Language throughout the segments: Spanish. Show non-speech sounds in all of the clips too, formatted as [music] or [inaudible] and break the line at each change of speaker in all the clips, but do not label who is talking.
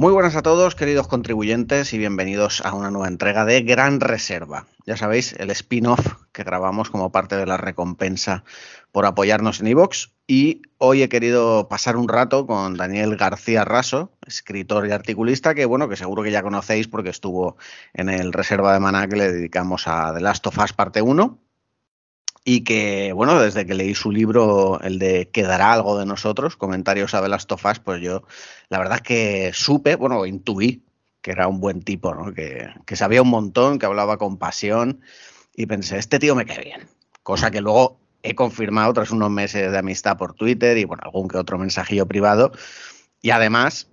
Muy buenas a todos, queridos contribuyentes, y bienvenidos a una nueva entrega de Gran Reserva. Ya sabéis, el spin-off que grabamos como parte de la recompensa por apoyarnos en iVoox. Y hoy he querido pasar un rato con Daniel García Raso, escritor y articulista, que bueno, que seguro que ya conocéis porque estuvo en el Reserva de Maná que le dedicamos a The Last of Us parte 1 y que, bueno, desde que leí su libro, el de Quedará algo de nosotros, comentarios a of Us, pues yo la verdad es que supe, bueno, intuí que era un buen tipo, ¿no? que, que sabía un montón, que hablaba con pasión y pensé, este tío me cae bien. Cosa que luego he confirmado tras unos meses de amistad por Twitter y, bueno, algún que otro mensajillo privado. Y además,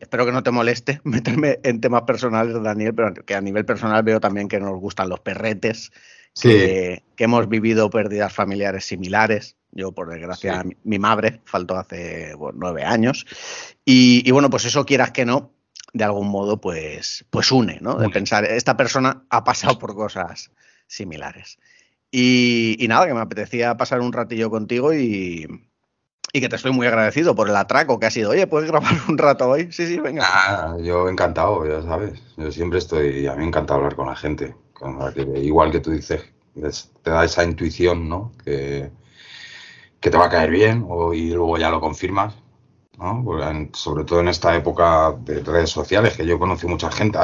espero que no te moleste [laughs] meterme en temas personales, Daniel, pero que a nivel personal veo también que nos gustan los perretes que, hemos vivido pérdidas familiares similares. Yo, por desgracia, mi, madre faltó hace nueve años. Y, bueno, pues eso quieras que no, de algún modo, pues, pues une, ¿no? De pensar, esta persona ha pasado por cosas similares. Y, nada, que me apetecía pasar un ratillo contigo y, y, que te estoy muy agradecido por el atraco que ha sido. Oye, ¿puedes grabar un rato hoy? Sí, sí, venga.
Ah, yo encantado, ya sabes. Yo siempre estoy, a mí me encanta hablar con la gente igual que tú dices, te da esa intuición, ¿no? Que, que te va a caer bien y luego ya lo confirmas, ¿no? sobre todo en esta época de redes sociales, que yo conocí mucha gente.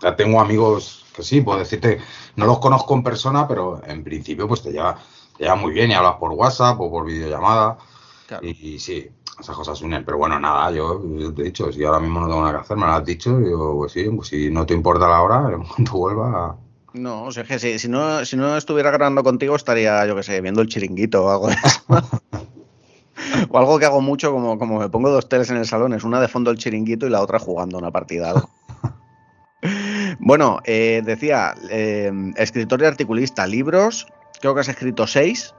ya tengo amigos que sí, puedo decirte, no los conozco en persona, pero en principio pues te lleva, te lleva muy bien y hablas por WhatsApp o por videollamada. Y, sí, esas cosas unen. Pero bueno, nada, yo, te he dicho, si ahora mismo no tengo nada que hacer, me lo has dicho, yo, pues sí, pues si no te importa la hora, [laughs] en cuanto vuelva,
no, o sea, que si, no, si no estuviera grabando contigo estaría, yo qué sé, viendo el chiringuito o algo de eso. [laughs] o algo que hago mucho, como, como me pongo dos teles en el salón, es una de fondo el chiringuito y la otra jugando una partida. [laughs] bueno, eh, decía, eh, escritor y articulista, libros, creo que has escrito seis.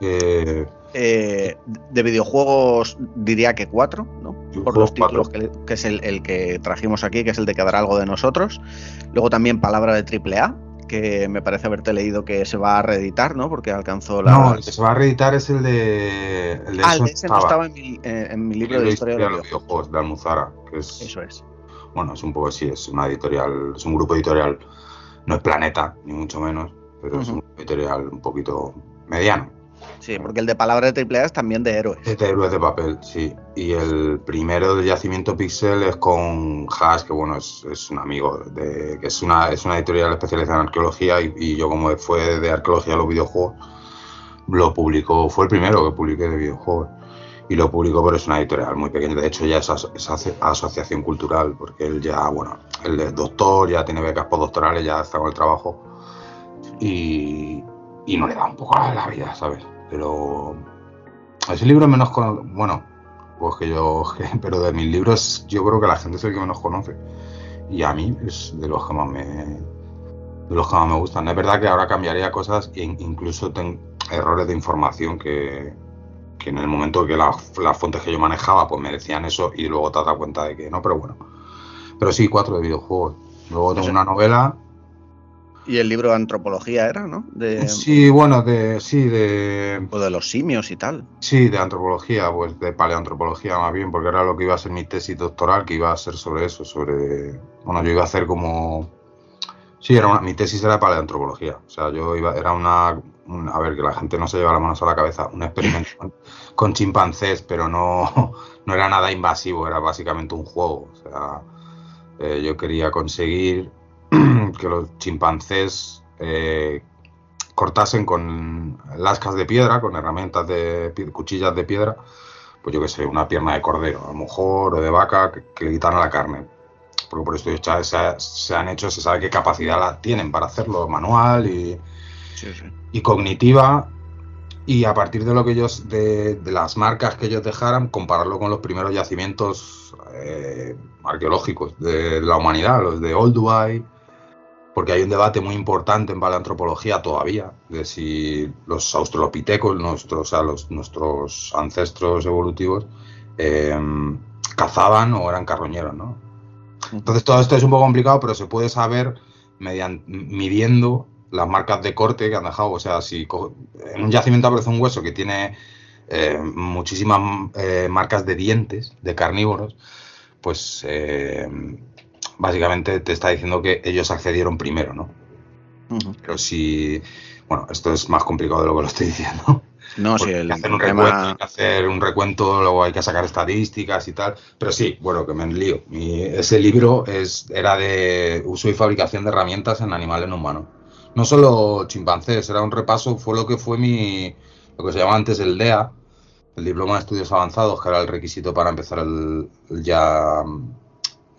Eh, eh, de videojuegos diría que cuatro, ¿no? Por los títulos que, es el, que trajimos aquí, que es el de quedar algo de nosotros. Luego también Palabra de Triple A, que me parece haberte leído que se va a reeditar, ¿no? Porque alcanzó la.
No, el que se va a reeditar es el de.
El de ah, ese no estaba en mi, eh, libro de, historia de
los videojuegos. de Almuzara. Que es,
Eso es.
Bueno, es un poco así, es una editorial, es un grupo editorial, no es Planeta, ni mucho menos, pero es un editorial un poquito mediano.
Sí, porque el de palabra de triple A es también de héroes.
Es de héroes de papel, sí. Y el primero de Yacimiento Pixel es con Haas, que bueno, es, un amigo, de, que es una, editorial especializada en arqueología y, yo como fue de arqueología los videojuegos, lo publicó, fue el primero que publiqué de videojuegos. Y lo publicó, pero es una editorial muy pequeña. De hecho, ya es, asociación cultural, porque él ya, bueno, él es doctor, ya tiene becas postdoctorales, ya está con el trabajo. Y, y no le da un poco a la vida, ¿sabes? Pero ese libro menos bueno, pues que yo, [laughs] pero de mis libros yo creo que la gente es el que menos conoce. Y a mí es de los que más me, de los que más me gustan. Es verdad que ahora cambiaría cosas e incluso tengo errores de información que, que en el momento que las fuentes que yo manejaba pues me decían eso y luego te das cuenta de que no, pero bueno. Pero sí, cuatro de videojuegos. Luego tengo una novela
y el libro de antropología era, ¿no?
De, sí, bueno, de, sí, de...
O de los simios y tal.
Sí, de antropología, pues de paleoantropología más bien, porque era lo que iba a ser mi tesis doctoral, que iba a ser sobre eso, sobre... Bueno, yo iba a hacer como... Sí, era una, mi tesis era de paleoantropología. O sea, yo iba, era una, a ver, que la gente no se lleva las manos a la cabeza, un experimento con, [laughs] chimpancés, pero no, [laughs] no era nada invasivo, era básicamente un juego. O sea, eh, yo quería conseguir [clears throat] que los chimpancés eh, cortasen con lascas de piedra, con herramientas de cuchillas de piedra, pues yo qué sé, una pierna de cordero, a lo mejor, o de vaca, que, le quitaran la carne. Porque por esto ya se, han hecho, se sabe qué capacidad la tienen para hacerlo, manual y, y cognitiva. Y a partir de lo que ellos, de, las marcas que ellos dejaran, compararlo con los primeros yacimientos eh, arqueológicos de, la humanidad, los de Olduvai, porque hay un debate muy importante en paleoantropología todavía de si los australopitecos, nuestros, o los, nuestros ancestros evolutivos, em, cazaban o eran carroñeros, ¿no? Entonces todo esto es un poco complicado, pero se puede saber mediante, midiendo las marcas de corte que han dejado. O sea, si en un yacimiento aparece un hueso que tiene eh, muchísimas eh, marcas de dientes de carnívoros, pues eh, básicamente te está diciendo que ellos accedieron primero, ¿no? Pero si, bueno, esto es más complicado de lo que lo estoy diciendo.
No, si el
hay que hacer un recuento, hay que hacer un recuento, luego hay que sacar estadísticas y tal. Pero sí, bueno, que me enlío. ese libro es, era de uso y fabricación de herramientas en animales no humanos. No solo chimpancés, era un repaso, fue lo que fue mi, lo que se llamaba antes el DEA, el Diploma de Estudios Avanzados, que era el requisito para empezar el, ya,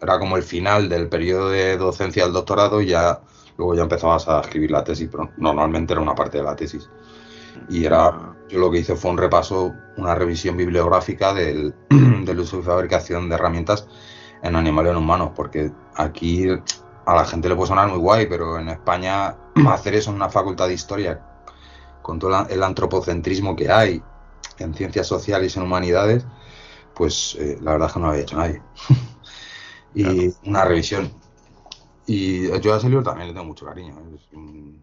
era como el final del periodo de docencia del doctorado y ya luego ya empezabas a escribir la tesis, pero normalmente era una parte de la tesis. Y era, yo lo que hice fue un repaso, una revisión bibliográfica del, [clears throat] uso y fabricación de herramientas en animales humanos, porque aquí a la gente le puede sonar muy guay, pero en España [clears throat] hacer eso en una facultad de historia, con todo el antropocentrismo que hay en ciencias sociales y en humanidades, pues eh, la verdad es que no lo había hecho nadie. [laughs] y una revisión. Y yo a ese libro también le tengo mucho cariño. ¿eh?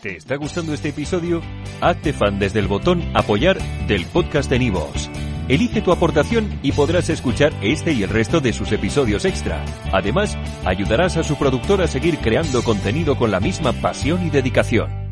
¿Te está gustando este episodio? Hazte fan desde el botón apoyar del podcast de Nivos. Elige tu aportación y podrás escuchar este y el resto de sus episodios extra. Además, ayudarás a su productor a seguir creando contenido con la misma pasión y dedicación.